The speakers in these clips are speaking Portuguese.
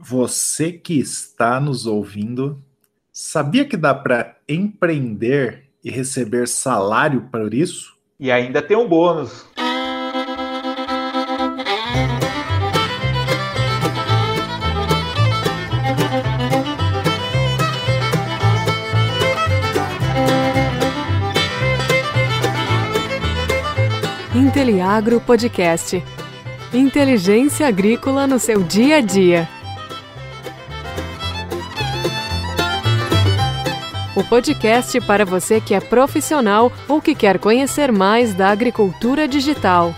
Você que está nos ouvindo, sabia que dá para empreender e receber salário por isso? E ainda tem um bônus. Inteliagro Podcast. Inteligência agrícola no seu dia a dia. O podcast para você que é profissional ou que quer conhecer mais da agricultura digital.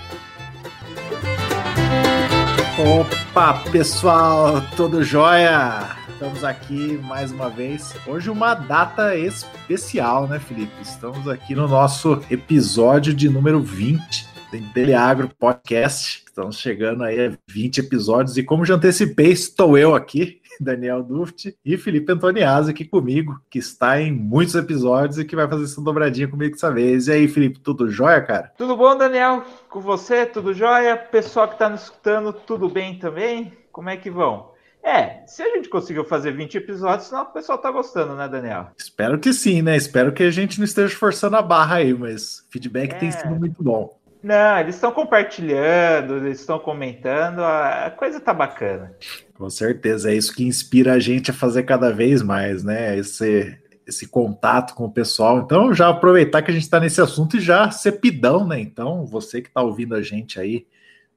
Opa, pessoal, tudo jóia? Estamos aqui mais uma vez. Hoje uma data especial, né, Felipe? Estamos aqui no nosso episódio de número 20 do Inteliagro Podcast. Estamos chegando aí a 20 episódios e como já antecipei, estou eu aqui, Daniel Duft e Felipe Antoniazzi aqui comigo, que está em muitos episódios e que vai fazer essa dobradinha comigo dessa vez. E aí, Felipe, tudo jóia, cara? Tudo bom, Daniel? Com você, tudo jóia? Pessoal que está nos escutando, tudo bem também? Como é que vão? É, se a gente conseguiu fazer 20 episódios, senão o pessoal tá gostando, né, Daniel? Espero que sim, né? Espero que a gente não esteja forçando a barra aí, mas feedback é... tem sido muito bom. Não, eles estão compartilhando, eles estão comentando, a coisa tá bacana. Com certeza, é isso que inspira a gente a fazer cada vez mais, né? Esse, esse contato com o pessoal. Então, já aproveitar que a gente está nesse assunto e já ser pidão, né? Então, você que está ouvindo a gente aí,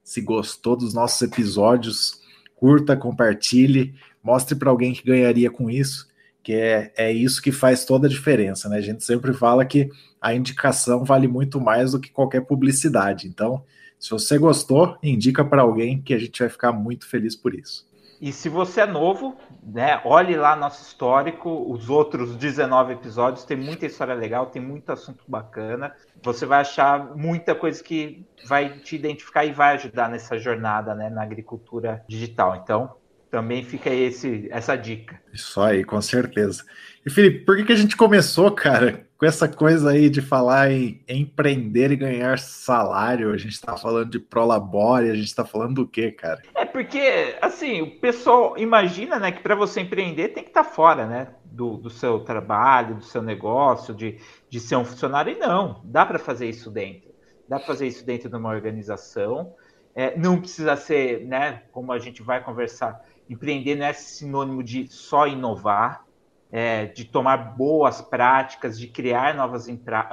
se gostou dos nossos episódios, curta, compartilhe, mostre para alguém que ganharia com isso que é, é isso que faz toda a diferença, né? A gente sempre fala que a indicação vale muito mais do que qualquer publicidade. Então, se você gostou, indica para alguém que a gente vai ficar muito feliz por isso. E se você é novo, né, olhe lá nosso histórico, os outros 19 episódios, tem muita história legal, tem muito assunto bacana. Você vai achar muita coisa que vai te identificar e vai ajudar nessa jornada né, na agricultura digital. Então, também fica esse, essa dica. Isso aí, com certeza. E Felipe, por que, que a gente começou, cara, com essa coisa aí de falar em empreender e ganhar salário? A gente está falando de prolabore, a gente está falando do quê, cara? É porque, assim, o pessoal imagina, né, que para você empreender tem que estar tá fora, né, do, do seu trabalho, do seu negócio, de, de ser um funcionário. E não, dá para fazer isso dentro. Dá para fazer isso dentro de uma organização. É, não precisa ser, né, como a gente vai conversar, Empreender não é sinônimo de só inovar, é, de tomar boas práticas, de criar novas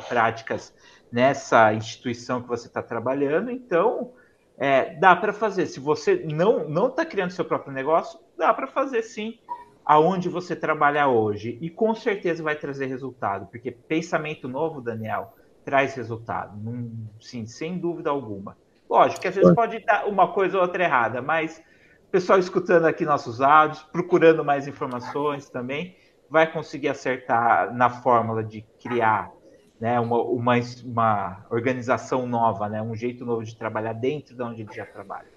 práticas nessa instituição que você está trabalhando. Então, é, dá para fazer. Se você não não está criando seu próprio negócio, dá para fazer sim aonde você trabalha hoje. E com certeza vai trazer resultado, porque pensamento novo, Daniel, traz resultado. sim, sem dúvida alguma. Lógico que às vezes pode dar uma coisa ou outra errada, mas pessoal escutando aqui nossos áudios, procurando mais informações também, vai conseguir acertar na fórmula de criar né, uma, uma, uma organização nova, né, um jeito novo de trabalhar dentro de onde ele já trabalha.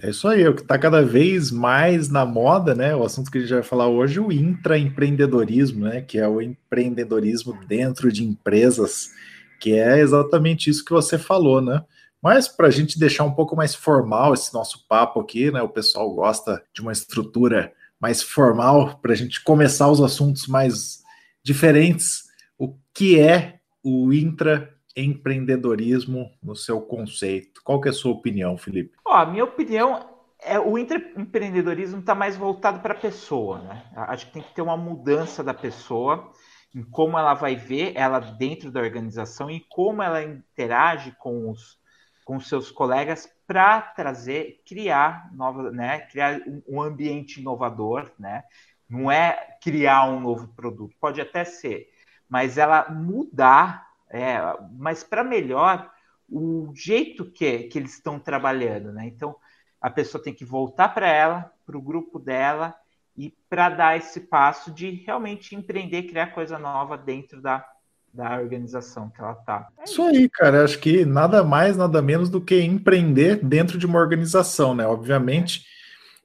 É isso aí, é o que está cada vez mais na moda, né? O assunto que a gente vai falar hoje, o intraempreendedorismo, né? Que é o empreendedorismo dentro de empresas, que é exatamente isso que você falou, né? Mas para a gente deixar um pouco mais formal esse nosso papo aqui, né? O pessoal gosta de uma estrutura mais formal para a gente começar os assuntos mais diferentes. O que é o intraempreendedorismo no seu conceito? Qual que é a sua opinião, Felipe? Ó, a minha opinião é o intraempreendedorismo está mais voltado para a pessoa, né? Acho que tem que ter uma mudança da pessoa em como ela vai ver ela dentro da organização e como ela interage com os com seus colegas para trazer, criar nova, né, criar um ambiente inovador, né? Não é criar um novo produto, pode até ser, mas ela mudar, é, mas para melhor o jeito que, que eles estão trabalhando, né? Então a pessoa tem que voltar para ela, para o grupo dela e para dar esse passo de realmente empreender, criar coisa nova dentro da, da organização que ela está. É isso aí, cara. Acho que nada mais, nada menos do que empreender dentro de uma organização, né? Obviamente,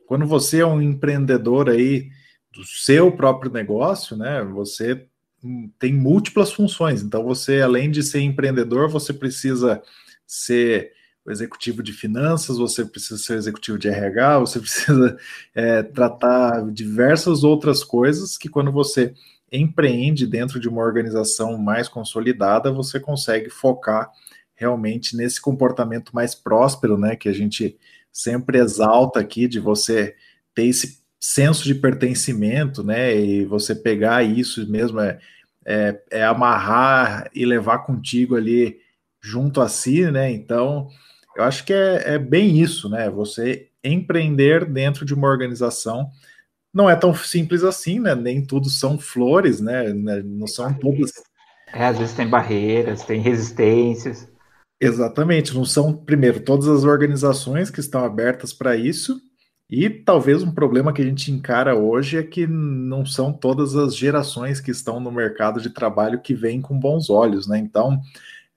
quando você é um empreendedor aí do seu próprio negócio, né? Você tem múltiplas funções. Então, você, além de ser empreendedor, você precisa ser o executivo de finanças, você precisa ser o executivo de RH, você precisa é, tratar diversas outras coisas que quando você empreende dentro de uma organização mais consolidada, você consegue focar realmente nesse comportamento mais próspero, né, que a gente sempre exalta aqui de você ter esse senso de pertencimento, né, e você pegar isso mesmo é, é, é amarrar e levar contigo ali junto a si, né? Então, eu acho que é, é bem isso, né? Você empreender dentro de uma organização não é tão simples assim, né? Nem tudo são flores, né? né não são todas. É, às vezes tem barreiras, tem resistências. Exatamente, não são, primeiro, todas as organizações que estão abertas para isso, e talvez um problema que a gente encara hoje é que não são todas as gerações que estão no mercado de trabalho que vêm com bons olhos, né? Então,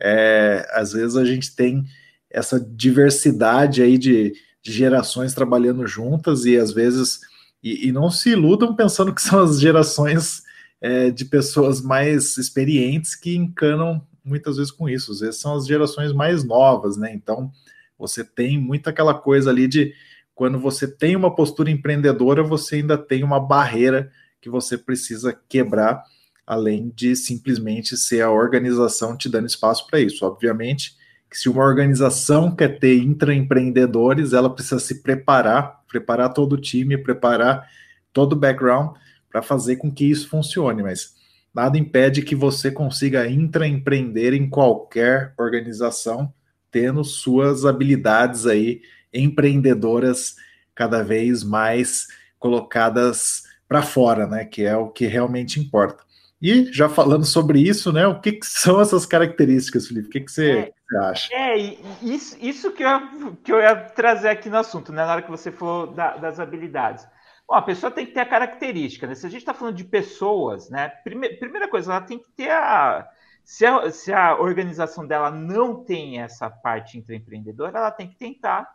é, às vezes a gente tem essa diversidade aí de, de gerações trabalhando juntas e às vezes e, e, não se iludam pensando que são as gerações é, de pessoas mais experientes que encanam muitas vezes com isso. Às vezes são as gerações mais novas, né? Então você tem muito aquela coisa ali de quando você tem uma postura empreendedora, você ainda tem uma barreira que você precisa quebrar, além de simplesmente ser a organização te dando espaço para isso. Obviamente que se uma organização quer ter intraempreendedores, ela precisa se preparar, preparar todo o time, preparar todo o background para fazer com que isso funcione, mas nada impede que você consiga intraempreender em qualquer organização, tendo suas habilidades aí empreendedoras cada vez mais colocadas para fora, né? Que é o que realmente importa. E já falando sobre isso, né? O que, que são essas características, Felipe? O que, que você, é, você acha? É, isso, isso que, eu, que eu ia trazer aqui no assunto, né? Na hora que você falou da, das habilidades. Bom, a pessoa tem que ter a característica, né? Se a gente está falando de pessoas, né? Primeira, primeira coisa, ela tem que ter a se, a. se a organização dela não tem essa parte empreendedora, ela tem que tentar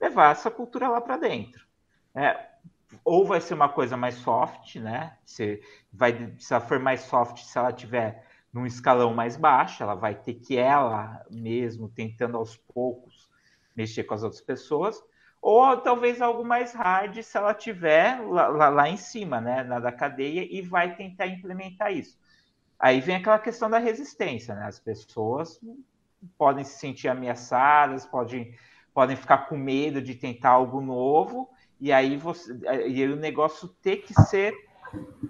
levar essa cultura lá para dentro. É, ou vai ser uma coisa mais soft, né? Se, vai, se ela for mais soft, se ela tiver num escalão mais baixo, ela vai ter que ela mesmo tentando aos poucos mexer com as outras pessoas, ou talvez algo mais hard se ela tiver lá, lá, lá em cima, né, na da cadeia e vai tentar implementar isso. Aí vem aquela questão da resistência, né? As pessoas podem se sentir ameaçadas, podem podem ficar com medo de tentar algo novo, e aí, você, e o negócio tem que ser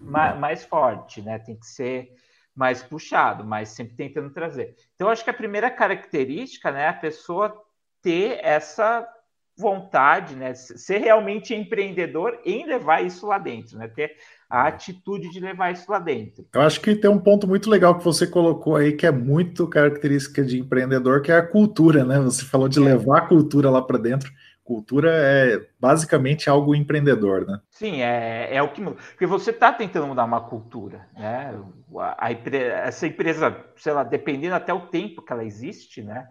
mais, mais forte, né? Tem que ser mais puxado, mas sempre tentando trazer. Então, acho que a primeira característica, né, é a pessoa ter essa vontade, né, ser realmente empreendedor em levar isso lá dentro, né, ter a atitude de levar isso lá dentro. Eu acho que tem um ponto muito legal que você colocou aí, que é muito característica de empreendedor, que é a cultura, né? Você falou de é. levar a cultura lá para dentro. Cultura é basicamente algo empreendedor, né? Sim, é, é o que porque você está tentando mudar uma cultura, né? A, a, essa empresa, sei lá, dependendo até o tempo que ela existe, né?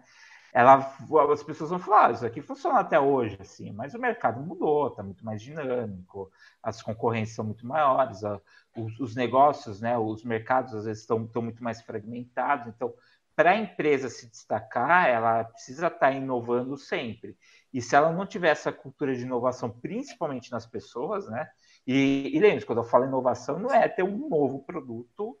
ela, as pessoas vão falar, ah, isso aqui funciona até hoje, assim, mas o mercado mudou, está muito mais dinâmico, as concorrências são muito maiores, a, os, os, negócios, né, os mercados às vezes estão, estão muito mais fragmentados, então para a empresa se destacar, ela precisa estar tá inovando sempre. E se ela não tiver essa cultura de inovação, principalmente nas pessoas, né? E, e lembre-se, quando eu falo inovação, não é ter um novo produto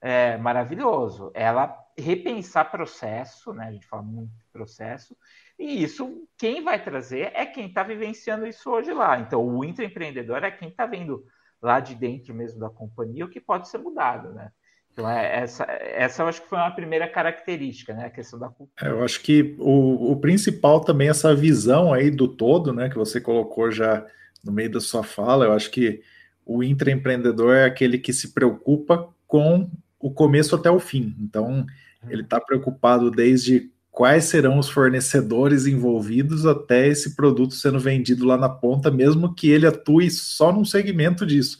é, maravilhoso. Ela repensar processo, né? A gente fala muito de processo, e isso quem vai trazer é quem está vivenciando isso hoje lá. Então, o intraempreendedor é quem está vendo lá de dentro mesmo da companhia o que pode ser mudado, né? Então, é, essa, essa eu acho que foi uma primeira característica, né? A questão da cultura. É, eu acho que o, o principal também, essa visão aí do todo, né? Que você colocou já no meio da sua fala, eu acho que o intraempreendedor é aquele que se preocupa com o começo até o fim. Então, ele está preocupado desde quais serão os fornecedores envolvidos até esse produto sendo vendido lá na ponta, mesmo que ele atue só num segmento disso.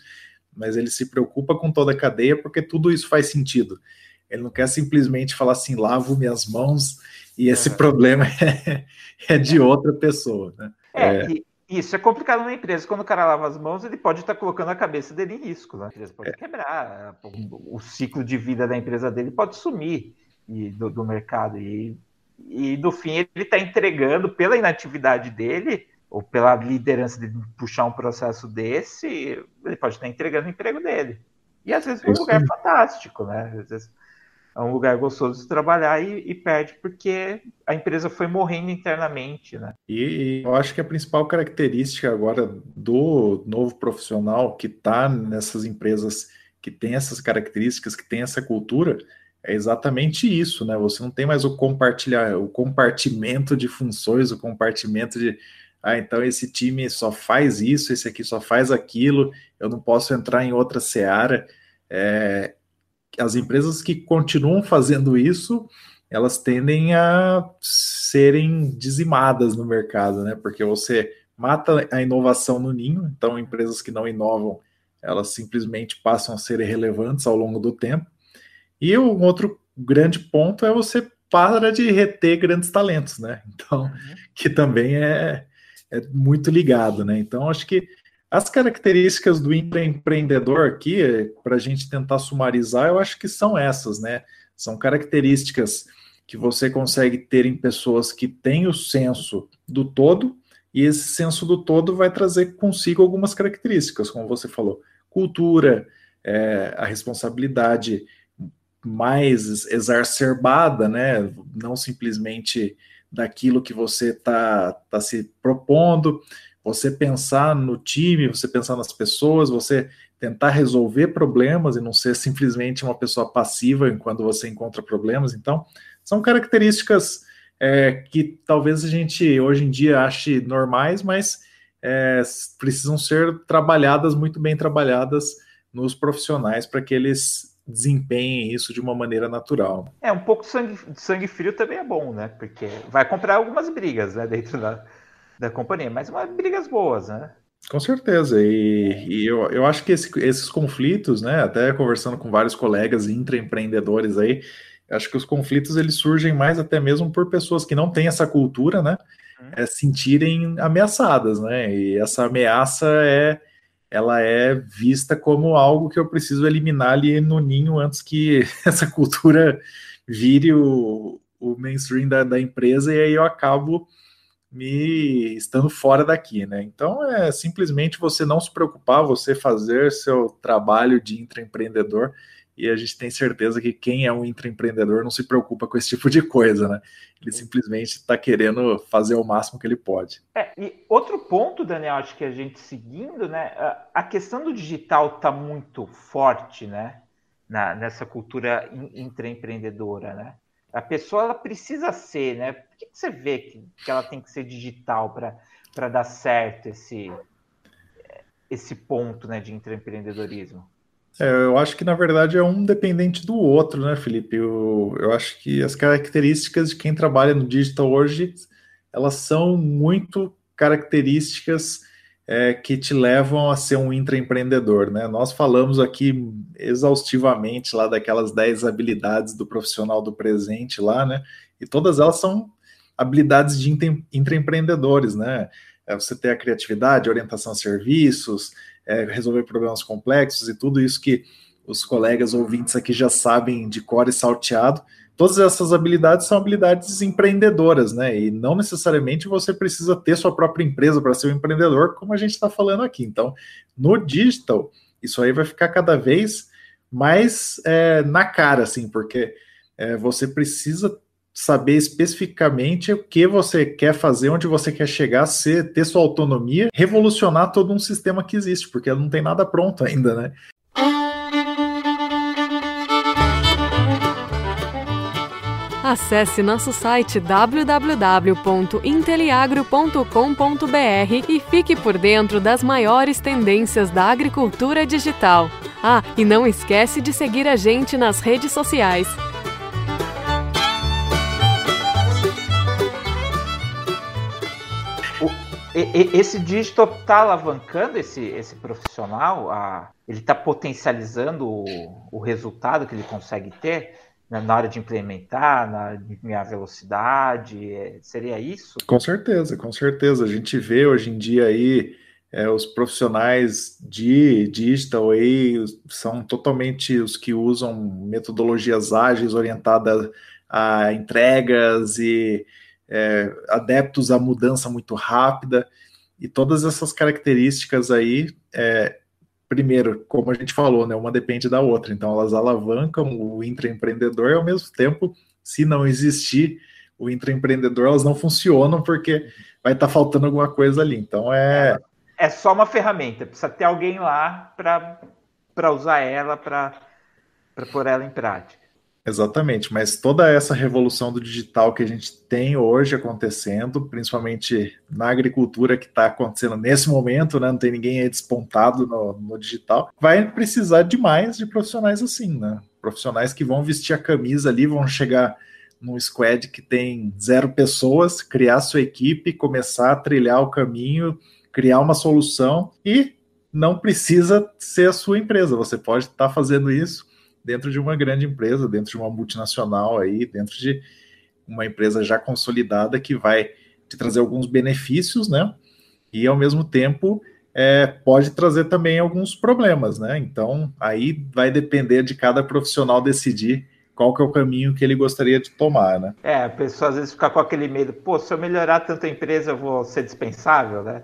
Mas ele se preocupa com toda a cadeia porque tudo isso faz sentido. Ele não quer simplesmente falar assim, lavo minhas mãos e esse uhum. problema é, é, de outra pessoa. Né? É, é. E, isso é complicado na empresa. Quando o cara lava as mãos, ele pode estar colocando a cabeça dele em risco. Né? A empresa pode é. quebrar, o ciclo de vida da empresa dele pode sumir e, do, do, mercado. E E no fim ele está entregando pela inatividade dele ou pela liderança de puxar um processo desse, ele pode estar entregando o emprego dele. E às vezes é um lugar fantástico, né? Às vezes é um lugar gostoso de trabalhar e, e, perde porque a empresa foi morrendo internamente, né? E, eu acho que a principal característica agora do novo profissional que está nessas empresas que tem essas características, que tem essa cultura, é exatamente isso, né? Você não tem mais o compartilhar, o compartimento de funções, o compartimento de ah, então esse time só faz isso, esse aqui só faz aquilo, eu não posso entrar em outra seara. É, as empresas que continuam fazendo isso, elas tendem a serem dizimadas no mercado, né? Porque você mata a inovação no ninho, então empresas que não inovam, elas simplesmente passam a ser irrelevantes ao longo do tempo. E um outro grande ponto é você para de reter grandes talentos, né? Então, uhum. que também é, é muito ligado, né? Então, acho que as características do empreendedor aqui, para a gente tentar sumarizar, eu acho que são essas, né? São características que você consegue ter em pessoas que têm o senso do todo, e esse senso do todo vai trazer consigo algumas características, como você falou, cultura, é, a responsabilidade mais exacerbada, né? Não simplesmente daquilo que você está tá se propondo, você pensar no time, você pensar nas pessoas, você tentar resolver problemas e não ser simplesmente uma pessoa passiva enquanto você encontra problemas. Então, são características é, que talvez a gente hoje em dia ache normais, mas é, precisam ser trabalhadas, muito bem trabalhadas nos profissionais para que eles desempenhem isso de uma maneira natural. É, um pouco de sangue, sangue frio também é bom, né? Porque vai comprar algumas brigas né, dentro da, da companhia, mas umas brigas boas, né? Com certeza, e, e eu, eu acho que esse, esses conflitos, né, até conversando com vários colegas intraempreendedores aí, acho que os conflitos eles surgem mais até mesmo por pessoas que não têm essa cultura, né, uhum. é, sentirem ameaçadas, né, e essa ameaça é ela é vista como algo que eu preciso eliminar ali no ninho antes que essa cultura vire o, o mainstream da, da empresa e aí eu acabo me estando fora daqui, né? Então é simplesmente você não se preocupar, você fazer seu trabalho de intraempreendedor e a gente tem certeza que quem é um intraempreendedor não se preocupa com esse tipo de coisa, né? Ele simplesmente está querendo fazer o máximo que ele pode. É, e outro ponto, Daniel, acho que a gente seguindo, né? A questão do digital está muito forte, né? Na, nessa cultura intraempreendedora, né? A pessoa ela precisa ser, né? Por que, você vê que, que ela tem que ser digital para dar certo esse, esse ponto né, de intraempreendedorismo? É, eu acho que na verdade é um dependente do outro, né, Felipe? Eu, eu acho que as características de quem trabalha no digital hoje elas são muito características é, que te levam a ser um intraempreendedor, né? Nós falamos aqui exaustivamente lá daquelas 10 habilidades do profissional do presente lá, né? E todas elas são habilidades de intraempreendedores, né? É você ter a criatividade, orientação a serviços, é, resolver problemas complexos e tudo isso que os colegas ouvintes aqui já sabem de cor e salteado. Todas essas habilidades são habilidades empreendedoras, né? E não necessariamente você precisa ter sua própria empresa para ser um empreendedor, como a gente está falando aqui. Então, no digital, isso aí vai ficar cada vez mais é, na cara, assim, porque é, você precisa saber especificamente o que você quer fazer, onde você quer chegar, ser, ter sua autonomia, revolucionar todo um sistema que existe, porque não tem nada pronto ainda, né? Acesse nosso site www.inteliagro.com.br e fique por dentro das maiores tendências da agricultura digital. Ah, e não esquece de seguir a gente nas redes sociais. Esse dígito está alavancando esse, esse profissional, a, ele está potencializando o, o, resultado que ele consegue ter né, na hora de implementar, na diminuir velocidade, é, seria isso? Com certeza, com certeza. A gente vê hoje em dia aí é, os profissionais de digital aí são totalmente os que usam metodologias ágeis orientadas a entregas e é, adeptos à mudança muito rápida. E todas essas características aí, é, primeiro, como a gente falou, né, uma depende da outra. Então, elas alavancam o intraempreendedor e, ao mesmo tempo, se não existir o intraempreendedor, elas não funcionam porque vai estar tá faltando alguma coisa ali. Então, é. É só uma ferramenta, precisa ter alguém lá para usar ela, para pôr ela em prática. Exatamente, mas toda essa revolução do digital que a gente tem hoje acontecendo, principalmente na agricultura que está acontecendo nesse momento, né? Não tem ninguém aí despontado no, no, digital, vai precisar de mais de profissionais assim, né? Profissionais que vão vestir a camisa ali, vão chegar num squad que tem zero pessoas, criar sua equipe, começar a trilhar o caminho, criar uma solução e não precisa ser a sua empresa. Você pode estar tá fazendo isso dentro de uma grande empresa, dentro de uma multinacional aí, dentro de uma empresa já consolidada que vai te trazer alguns benefícios, né? E ao mesmo tempo é, pode trazer também alguns problemas, né? Então aí vai depender de cada profissional decidir qual que é o caminho que ele gostaria de tomar, né? É, a pessoa às vezes fica com aquele medo, pô, se eu melhorar tanto a empresa, eu vou ser dispensável, né?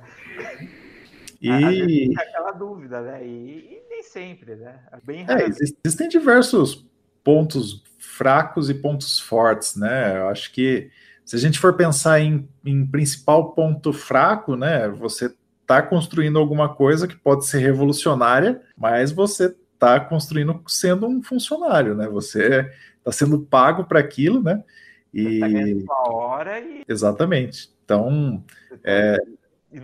E... Aquela dúvida, né? E, nem sempre, né? É bem é, existem diversos pontos fracos e pontos fortes, né? Eu acho que se a gente for pensar em, em principal ponto fraco, né? Você está construindo alguma coisa que pode ser revolucionária, mas você está construindo sendo um funcionário, né? Você está sendo pago para aquilo, né? E tá hora e exatamente. Então, é,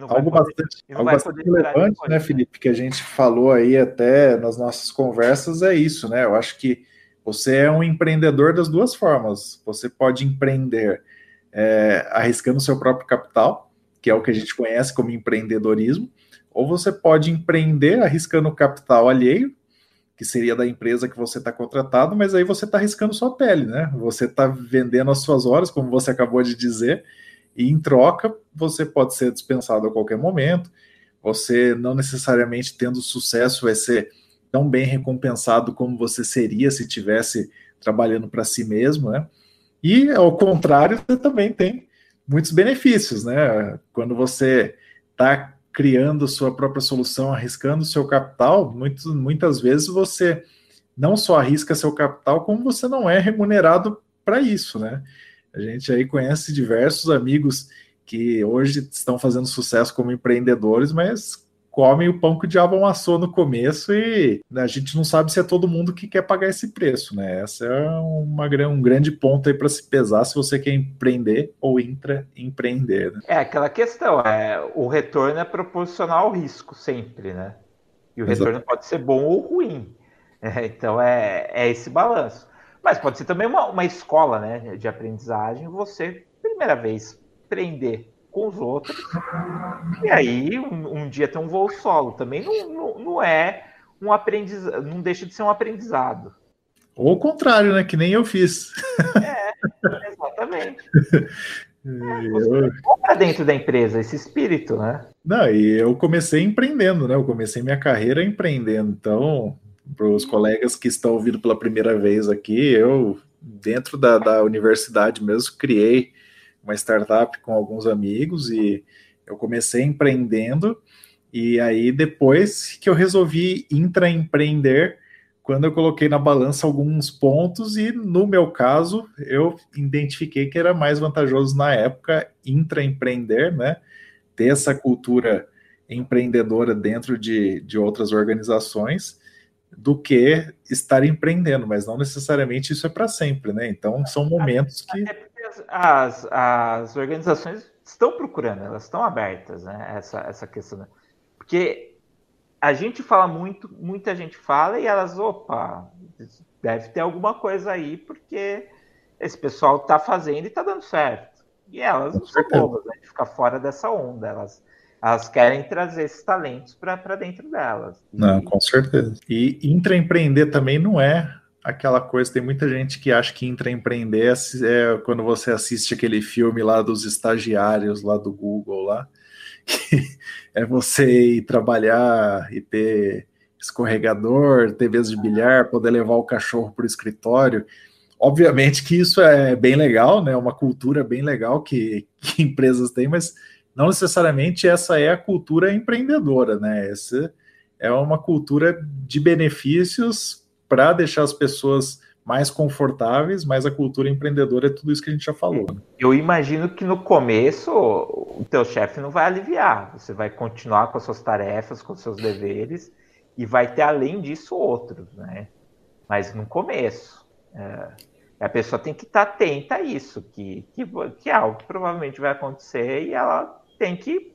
algo bastante, algo bastante relevante, né, Felipe, que a gente falou aí até nas nossas conversas é isso, né? Eu acho que você é um empreendedor das duas formas. Você pode empreender é, arriscando seu próprio capital, que é o que a gente conhece como empreendedorismo, ou você pode empreender arriscando o capital alheio, que seria da empresa que você está contratado, mas aí você está arriscando sua pele, né? Você está vendendo as suas horas, como você acabou de dizer, e em troca, você pode ser dispensado a qualquer momento. Você não necessariamente tendo sucesso vai ser tão bem recompensado como você seria se tivesse trabalhando para si mesmo, né? E ao contrário, você também tem muitos benefícios, né? Quando você está criando sua própria solução, arriscando seu capital, muitas vezes você não só arrisca seu capital, como você não é remunerado para isso, né? A gente aí conhece diversos amigos que hoje estão fazendo sucesso como empreendedores, mas comem o pão que o diabo amassou no começo e a gente não sabe se é todo mundo que quer pagar esse preço, né? Essa é uma, um grande ponto aí para se pesar se você quer empreender ou intraempreender. Né? É aquela questão, é, o retorno é proporcional ao risco sempre, né? E o retorno Exato. pode ser bom ou ruim. É, então é, é esse balanço. Mas pode ser também uma, uma escola né, de aprendizagem, você, primeira vez, aprender com os outros, e aí um, um dia ter um voo solo. Também não, não, não é um aprendizado, não deixa de ser um aprendizado. Ou o contrário, né? Que nem eu fiz. É, exatamente. É, eu... para dentro da empresa esse espírito, né? Não, e eu comecei empreendendo, né? Eu comecei minha carreira empreendendo. Então, para os colegas que estão ouvindo pela primeira vez aqui, eu, dentro da, da universidade mesmo, criei uma startup com alguns amigos e eu comecei empreendendo. E aí, depois que eu resolvi intraempreender, quando eu coloquei na balança alguns pontos, e no meu caso, eu identifiquei que era mais vantajoso na época intraempreender, né? Ter essa cultura empreendedora dentro de, de outras organizações do que estar empreendendo, mas não necessariamente isso é para sempre, né? Então são momentos que. As, as organizações estão procurando, elas estão abertas, né? Essa, essa questão. Né? Porque a gente fala muito, muita gente fala e elas, opa, deve ter alguma coisa aí, porque esse pessoal está fazendo e está dando certo. E elas não são bobas, né? De ficar fora dessa onda, elas elas querem trazer esses talentos para dentro delas. Não, com certeza. E intraempreender também não é aquela coisa, tem muita gente que acha que intraempreender é quando você assiste aquele filme lá dos estagiários lá do Google lá, que é você ir trabalhar e ter escorregador, ter de bilhar, poder levar o cachorro para o escritório. obviamente que isso é bem legal, né? Uma cultura bem legal que, que empresas têm, mas não necessariamente essa é a cultura empreendedora, né? Essa é uma cultura de benefícios para deixar as pessoas mais confortáveis, mas a cultura empreendedora é tudo isso que a gente já falou. Eu imagino que no começo o teu chefe não vai aliviar, você vai continuar com as suas tarefas, com os seus deveres e vai ter além disso outros, né? Mas no começo, é, a pessoa tem que estar tá atenta a isso, que, que, que é algo provavelmente vai acontecer e ela tem que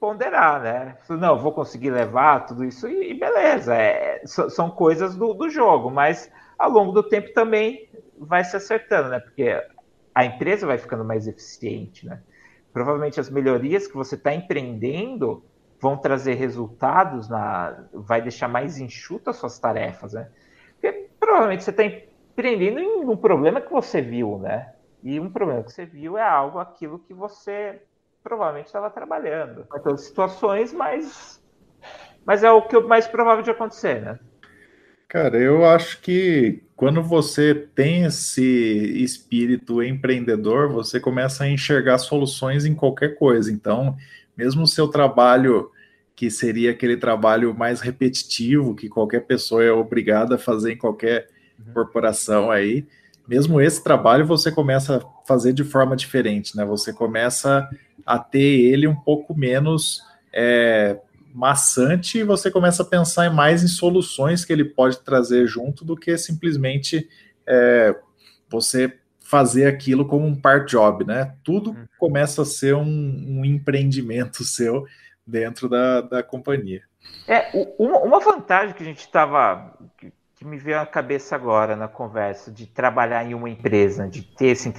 ponderar, né? Não, vou conseguir levar tudo isso e, beleza, é, são coisas do, do jogo, mas ao longo do tempo também vai se acertando, né? Porque a empresa vai ficando mais eficiente, né? Provavelmente as melhorias que você está empreendendo vão trazer resultados, na, vai deixar mais enxutas suas tarefas, né? Porque provavelmente você está empreendendo em um problema que você viu, né? E um problema que você viu é algo, aquilo que você provavelmente estava trabalhando. Todas situações, mas, mas é o que é mais provável de acontecer, né? Cara, eu acho que quando você tem esse espírito empreendedor, você começa a enxergar soluções em qualquer coisa. Então, mesmo o seu trabalho, que seria aquele trabalho mais repetitivo, que qualquer pessoa é obrigada a fazer em qualquer uhum. corporação aí, mesmo esse trabalho você começa a fazer de forma diferente, né? Você começa a ter ele um pouco menos é, maçante e você começa a pensar mais em soluções que ele pode trazer junto do que simplesmente é, você fazer aquilo como um part job, né? Tudo uhum. começa a ser um, um empreendimento seu dentro da, da companhia. É, uma, uma vantagem que a gente estava que me veio à cabeça agora na conversa de trabalhar em uma empresa, de ter esse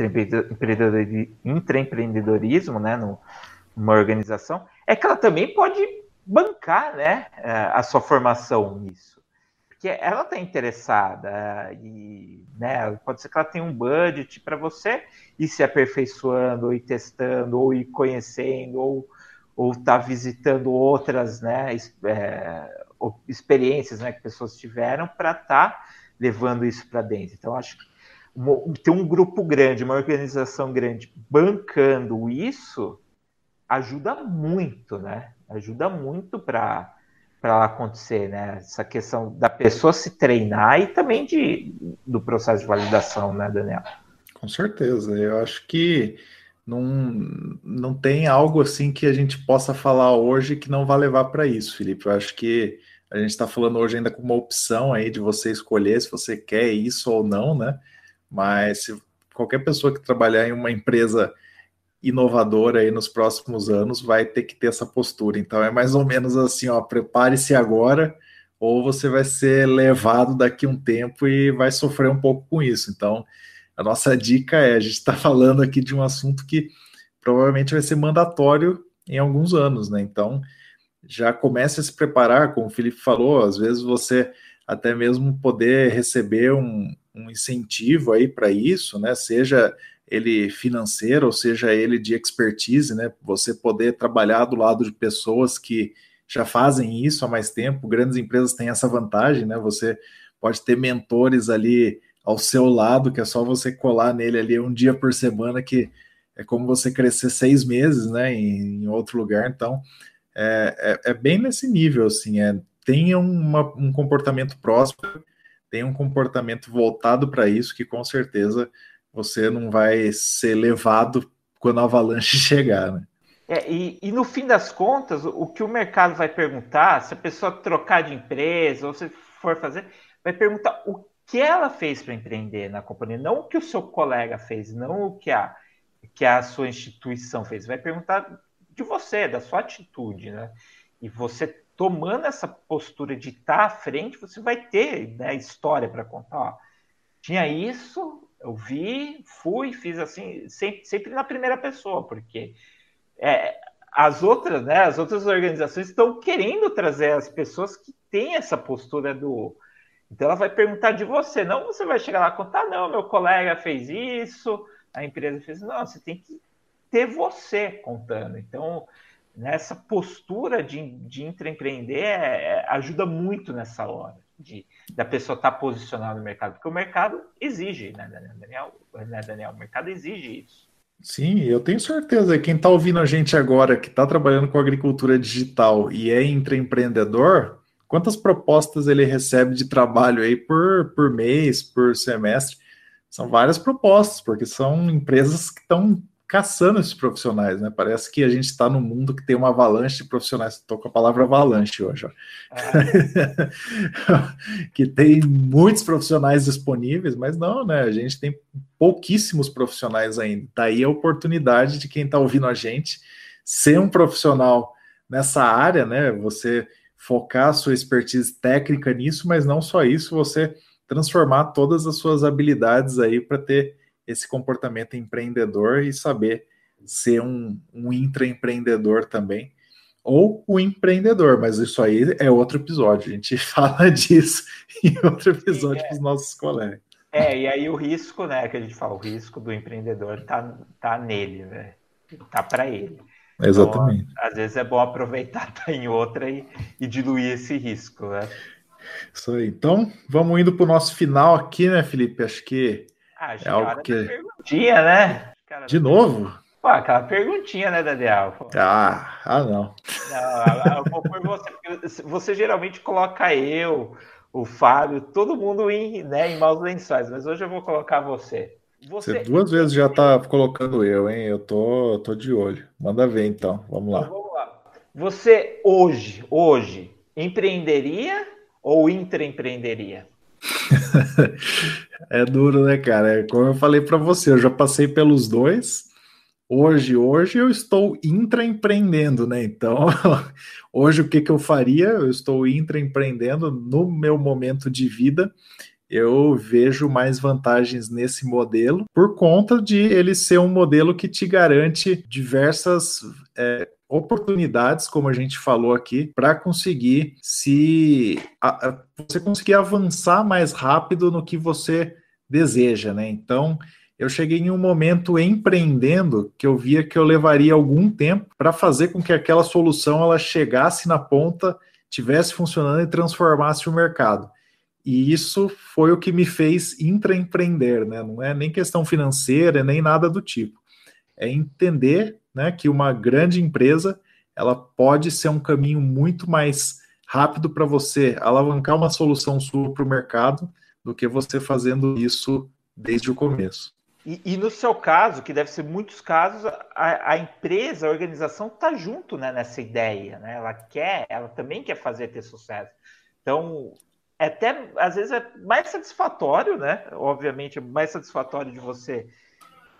intraempreendedorismo, né, numa organização, é que ela também pode bancar, né, é, a sua formação nisso, porque ela está interessada e, né, pode ser que ela tenha um budget para você ir se aperfeiçoando, ou ir testando, ou ir conhecendo, ou ou estar tá visitando outras, né, é, experiências né, que pessoas tiveram para estar tá levando isso para dentro. Então, acho que ter um grupo grande, uma organização grande bancando isso ajuda muito, né? Ajuda muito para para acontecer, né? Essa questão da pessoa se treinar e também de, do processo de validação, né, Daniel? Com certeza. Eu acho que não, não tem algo assim que a gente possa falar hoje que não vai levar para isso, Felipe. Eu acho que a gente está falando hoje ainda com uma opção aí de você escolher se você quer isso ou não, né? Mas se qualquer pessoa que trabalhar em uma empresa inovadora aí nos próximos anos vai ter que ter essa postura. Então é mais ou menos assim, ó, prepare-se agora ou você vai ser levado daqui um tempo e vai sofrer um pouco com isso. Então, a nossa dica é: a gente está falando aqui de um assunto que provavelmente vai ser mandatório em alguns anos, né? Então, já comece a se preparar, como o Felipe falou, às vezes você até mesmo poder receber um, um incentivo aí para isso, né? Seja ele financeiro, ou seja ele de expertise, né? Você poder trabalhar do lado de pessoas que já fazem isso há mais tempo. Grandes empresas têm essa vantagem, né? Você pode ter mentores ali ao seu lado, que é só você colar nele ali um dia por semana, que é como você crescer seis meses, né, em, em outro lugar. Então, é, é, é, bem nesse nível, assim, é, tenha uma, um comportamento próspero, tenha um comportamento voltado para isso, que com certeza você não vai ser levado quando a avalanche chegar, né? É, e, e, no fim das contas, o que o mercado vai perguntar, se a pessoa trocar de empresa ou se for fazer, vai perguntar o que ela fez para empreender na companhia, não o que o seu colega fez, não o que a, que a sua instituição fez. Vai perguntar de você, da sua atitude, né? E você tomando essa postura de estar à frente, você vai ter né, história para contar. Ó, tinha isso, eu vi, fui, fiz assim, sempre, sempre na primeira pessoa, porque é, as outras, né, as outras organizações estão querendo trazer as pessoas que têm essa postura do então ela vai perguntar de você, não você vai chegar lá e contar, não, meu colega fez isso, a empresa fez, não, você tem que ter você contando. Então, nessa postura de, de empreender é, é, ajuda muito nessa hora. de da pessoa estar tá posicionada no mercado, porque o mercado exige, né, Daniel? Né, Daniel? O mercado exige isso. Sim, eu tenho certeza. Quem está ouvindo a gente agora, que está trabalhando com agricultura digital e é intraempreendedor, quantas propostas ele recebe de trabalho aí por, por mês, por semestre? São várias propostas, porque são empresas que estão caçando esses profissionais, né? Parece que a gente está num mundo que tem uma avalanche de profissionais. Estou com a palavra avalanche hoje, é. que tem muitos profissionais disponíveis, mas não, né? A gente tem pouquíssimos profissionais ainda. Daí a oportunidade de quem está ouvindo a gente ser um profissional nessa área, né? Você focar a sua expertise técnica nisso, mas não só isso, você transformar todas as suas habilidades aí para ter esse comportamento empreendedor e saber ser um, um intraempreendedor também, ou o empreendedor, mas isso aí é outro episódio, a gente fala disso em outro episódio é. para os nossos colegas. É, e aí o risco, né, que a gente fala, o risco do empreendedor tá, tá nele, né? Tá para ele. Exatamente. Então, às vezes é bom aproveitar tá em outra e, e diluir esse risco, né? Isso aí. Então, vamos indo para o nosso final aqui, né, Felipe? Acho que ah, é algo que... perguntinha, né? Cara, De novo? Pô, aquela perguntinha, né, Daniel? Pô. Ah, ah, não. Não, eu vou por você, você geralmente coloca eu, o Fábio, todo mundo em, né, em maus lençóis, mas hoje eu vou colocar você. Você, você duas vezes já tá colocando eu, hein? Eu tô, tô de olho. Manda ver então, vamos lá. Então, vamos lá. Você hoje, hoje, empreenderia ou intraempreenderia? é duro, né, cara? É como eu falei para você, eu já passei pelos dois. Hoje, hoje eu estou intraempreendendo, né? Então, hoje o que, que eu faria? Eu estou intraempreendendo no meu momento de vida. Eu vejo mais vantagens nesse modelo por conta de ele ser um modelo que te garante diversas é, oportunidades, como a gente falou aqui, para conseguir se a, você conseguir avançar mais rápido no que você deseja, né? Então, eu cheguei em um momento empreendendo que eu via que eu levaria algum tempo para fazer com que aquela solução ela chegasse na ponta, tivesse funcionando e transformasse o mercado. E isso foi o que me fez intraempreender, né? Não é nem questão financeira, nem nada do tipo. É entender né, que uma grande empresa ela pode ser um caminho muito mais rápido para você alavancar uma solução sua para o mercado do que você fazendo isso desde o começo. E, e, no seu caso, que deve ser muitos casos, a, a empresa, a organização está junto né, nessa ideia, né? Ela quer, ela também quer fazer ter sucesso. Então, é até às vezes é mais satisfatório, né? Obviamente, é mais satisfatório de você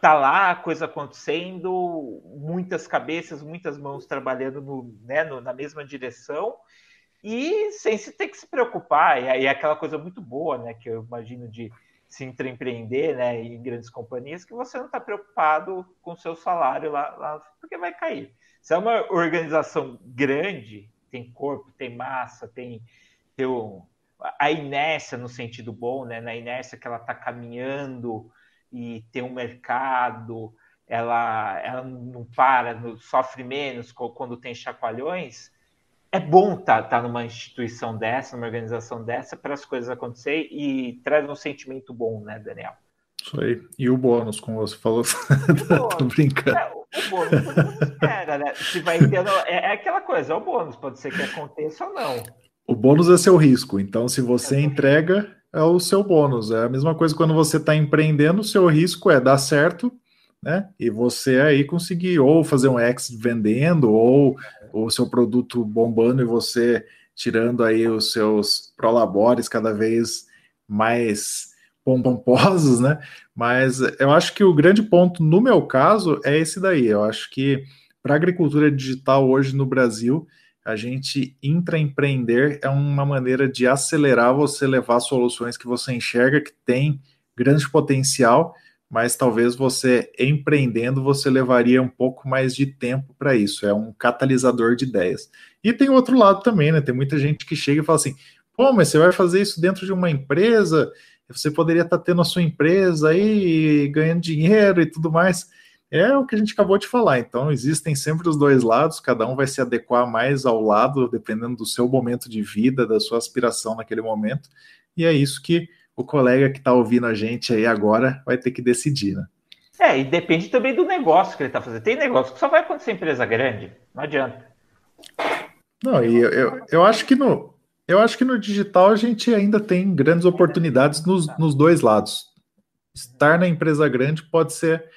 tá lá a coisa acontecendo, muitas cabeças, muitas mãos trabalhando no, né, no, na mesma direção e sem se ter que se preocupar. E aí é aquela coisa muito boa, né, que eu imagino de se empreender, né, em grandes companhias, que você não está preocupado com o seu salário lá, lá, porque vai cair. Se é uma organização grande, tem corpo, tem massa, tem, o, a inércia no sentido bom, né, na inércia que ela está caminhando e tem um mercado, ela, ela não para, não, sofre menos quando tem chacoalhões, é bom estar tá, tá numa instituição dessa, numa organização dessa, para as coisas acontecerem e traz um sentimento bom, né, Daniel? Isso aí. E o bônus, como você falou, tô brincando. É, o bônus espera, né? Se vai ter, é, é, aquela coisa, é o bônus, pode ser que aconteça ou não. O bônus é seu risco, então se você é entrega, é o seu bônus. É a mesma coisa quando você está empreendendo, o seu risco é dar certo, né? E você aí conseguir ou fazer um exit vendendo, ou o seu produto bombando e você tirando aí os seus prolabores cada vez mais pomposos, né? Mas eu acho que o grande ponto no meu caso é esse daí. Eu acho que para a agricultura digital hoje no Brasil, a gente intraempreender é uma maneira de acelerar você levar soluções que você enxerga que tem grande potencial, mas talvez você empreendendo você levaria um pouco mais de tempo para isso. É um catalisador de ideias. E tem outro lado também, né? Tem muita gente que chega e fala assim: pô, mas você vai fazer isso dentro de uma empresa? Você poderia estar tá tendo a sua empresa aí ganhando dinheiro e tudo mais. É o que a gente acabou de falar. Então, existem sempre os dois lados, cada um vai se adequar mais ao lado, dependendo do seu momento de vida, da sua aspiração naquele momento. E é isso que o colega que está ouvindo a gente aí agora vai ter que decidir, né? É, e depende também do negócio que ele está fazendo. Tem negócio que só vai acontecer em empresa grande, não adianta. Não, e eu, eu, eu, acho que no, eu acho que no digital a gente ainda tem grandes oportunidades nos, nos dois lados. Estar na empresa grande pode ser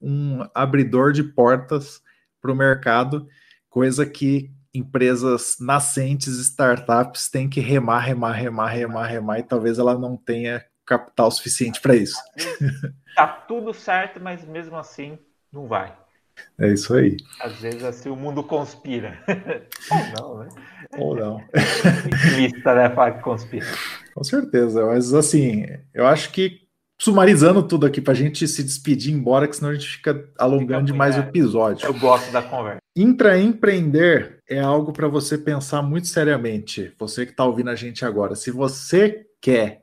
um abridor de portas para o mercado, coisa que empresas nascentes, startups, têm que remar, remar, remar, remar, remar, e talvez ela não tenha capital suficiente para isso. Tá tudo certo, mas mesmo assim não vai. É isso aí. Às vezes assim o mundo conspira. Ou não, né? Ou não. Lista, né? Falar que conspira. Com certeza, mas assim, eu acho que sumarizando tudo aqui para a gente se despedir embora, que senão a gente fica alongando demais o episódio. Eu gosto da conversa. Intraempreender é algo para você pensar muito seriamente. Você que está ouvindo a gente agora, se você quer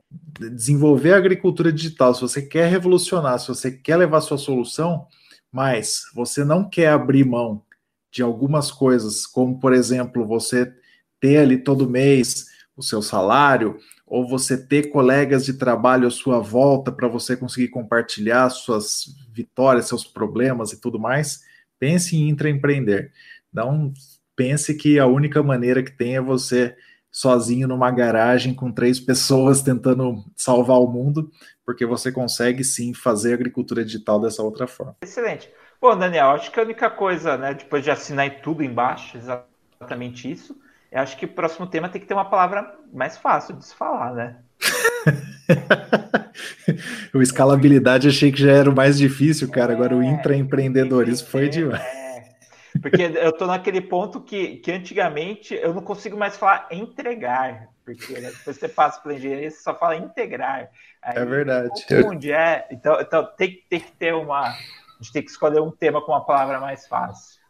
desenvolver a agricultura digital, se você quer revolucionar, se você quer levar sua solução, mas você não quer abrir mão de algumas coisas, como por exemplo, você ter ali todo mês o seu salário, ou você ter colegas de trabalho à sua volta para você conseguir compartilhar suas vitórias, seus problemas e tudo mais, pense em intraempreender. Não pense que a única maneira que tem é você sozinho numa garagem com três pessoas tentando salvar o mundo, porque você consegue sim fazer agricultura digital dessa outra forma. Excelente. Bom, Daniel, acho que a única coisa, né, depois de assinar tudo embaixo, exatamente isso, eu acho que o próximo tema tem que ter uma palavra mais fácil de se falar, né? o escalabilidade achei que já era o mais difícil, cara. Agora o é, intraempreendedorismo foi demais. É. Porque eu tô naquele ponto que, que antigamente eu não consigo mais falar entregar. Porque né, depois você passa pela engenharia, você só fala integrar. Aí é verdade. Onde é? Então, então tem, tem que ter uma. A gente tem que escolher um tema com uma palavra mais fácil.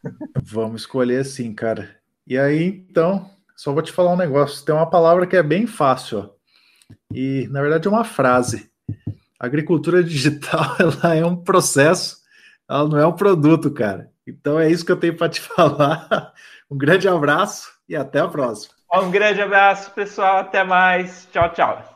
Vamos escolher sim, cara. E aí, então, só vou te falar um negócio. Tem uma palavra que é bem fácil, ó. E, na verdade, é uma frase. A agricultura digital, ela é um processo, ela não é um produto, cara. Então é isso que eu tenho para te falar. Um grande abraço e até a próxima. Um grande abraço, pessoal. Até mais. Tchau, tchau.